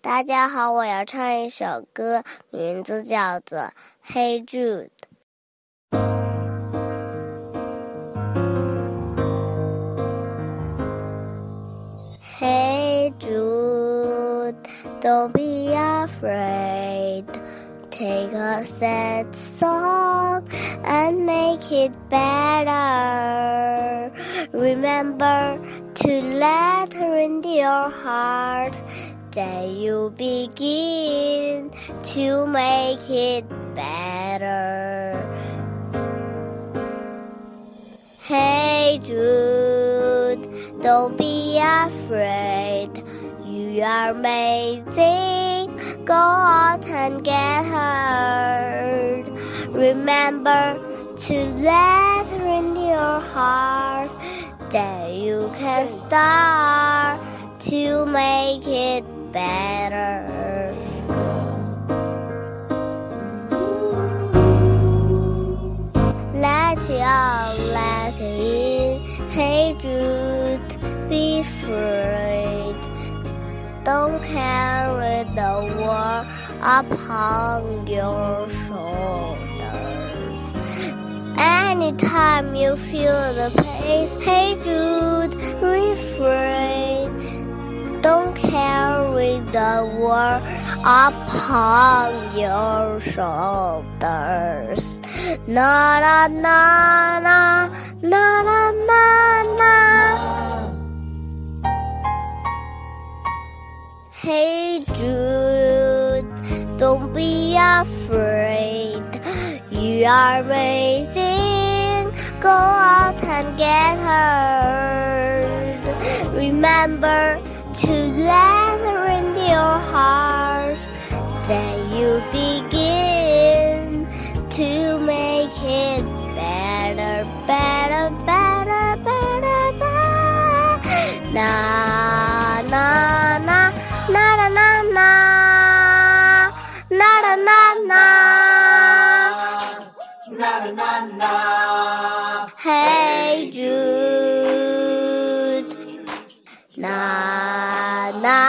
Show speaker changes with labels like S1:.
S1: 大家好，我要唱一首歌，名字叫做《Hey Jude》。Hey Jude, don't be afraid. Take a sad song and make it better. Remember to let her into your heart. Then you begin to make it better. Hey Jude, don't be afraid. You are amazing. Go out and get her. Remember to let her into your heart. that you can start to make it better. Let out, let it Jude, be afraid. Don't carry the world upon your shoulders. Anytime you feel the pace, hey the world upon your shoulders. Na na na na na na na na. Hey Jude, don't be afraid. You are amazing. Go out and get her. Remember That you begin to make it better, better, better, better, better. Na na na na na na na na na na na na. Hey Jude. Na na.